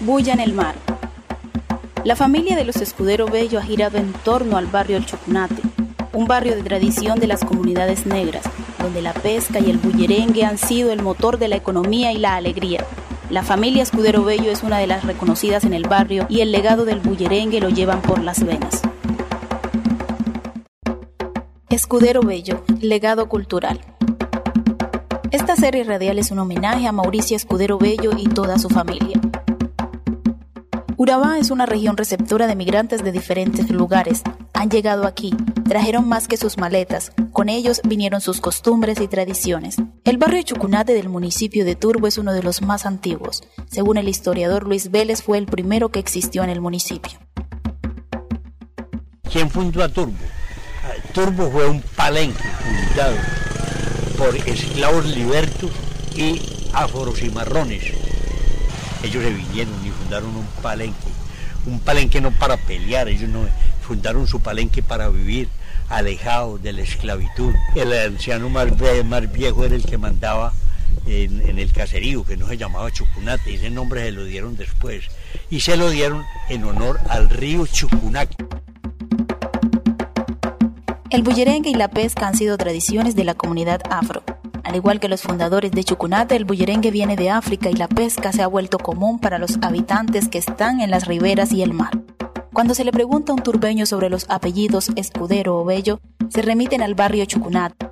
Bulla en el mar. La familia de los Escudero Bello ha girado en torno al barrio El Chucunate, un barrio de tradición de las comunidades negras, donde la pesca y el bullerengue han sido el motor de la economía y la alegría. La familia Escudero Bello es una de las reconocidas en el barrio y el legado del bullerengue lo llevan por las venas. Escudero Bello, legado cultural. Esta serie radial es un homenaje a Mauricio Escudero Bello y toda su familia. Urabá es una región receptora de migrantes de diferentes lugares. Han llegado aquí, trajeron más que sus maletas, con ellos vinieron sus costumbres y tradiciones. El barrio Chucunate del municipio de Turbo es uno de los más antiguos. Según el historiador Luis Vélez, fue el primero que existió en el municipio. ¿Quién fundó a Turbo? Turbo fue un palenque fundado por esclavos libertos y afros y marrones. Ellos se vinieron y fundaron un palenque, un palenque no para pelear, ellos no fundaron su palenque para vivir alejados de la esclavitud. El anciano más, viejo era el que mandaba en, el caserío, que no se llamaba Chucunate, ese nombre se lo dieron después, y se lo dieron en honor al río Chucunaque. El bullerengue y la pesca han sido tradiciones de la comunidad afro. Al igual que los fundadores de Chucunate, el bullerengue viene de África y la pesca se ha vuelto común para los habitantes que están en las riberas y el mar. Cuando se le pregunta a un turbeño sobre los apellidos Escudero o Bello, se remiten al barrio Chucunate.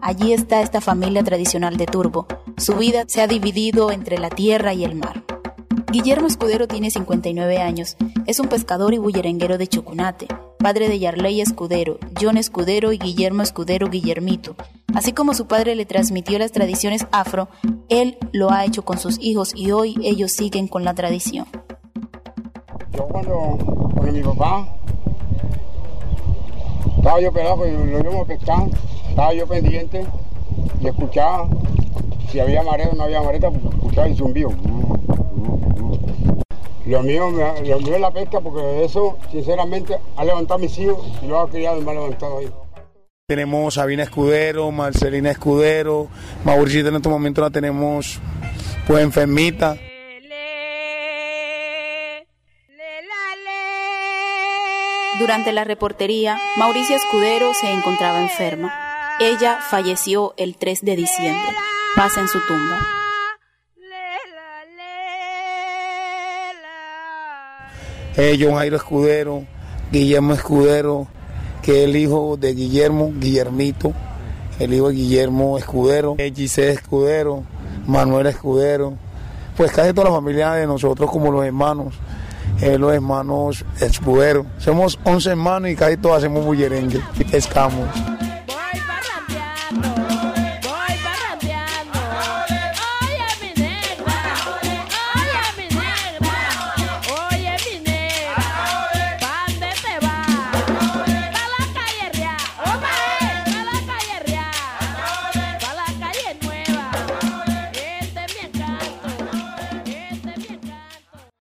Allí está esta familia tradicional de Turbo. Su vida se ha dividido entre la tierra y el mar. Guillermo Escudero tiene 59 años. Es un pescador y bullerenguero de Chucunate padre de Yarley Escudero, John Escudero y Guillermo Escudero Guillermito. Así como su padre le transmitió las tradiciones afro, él lo ha hecho con sus hijos y hoy ellos siguen con la tradición. Yo cuando, con mi papá, estaba yo pelado, lo íbamos a pescar, estaba yo pendiente y escuchaba si había mareta o no había mareta, pues escuchaba el zumbido. Lo mío, lo mío es la pesca porque eso, sinceramente, ha levantado a mis hijos y lo ha criado y me ha levantado ahí. Tenemos Sabina Escudero, Marcelina Escudero, Mauricio en este momento la tenemos pues enfermita. Durante la reportería, Mauricia Escudero se encontraba enferma. Ella falleció el 3 de diciembre. Pasa en su tumba. Eh, John Jairo Escudero, Guillermo Escudero, que es el hijo de Guillermo, Guillermito, el hijo de Guillermo Escudero, Giselle Escudero, Manuel Escudero, pues casi toda la familia de nosotros como los hermanos, eh, los hermanos Escudero. Somos 11 hermanos y casi todos hacemos bullerengue y pescamos.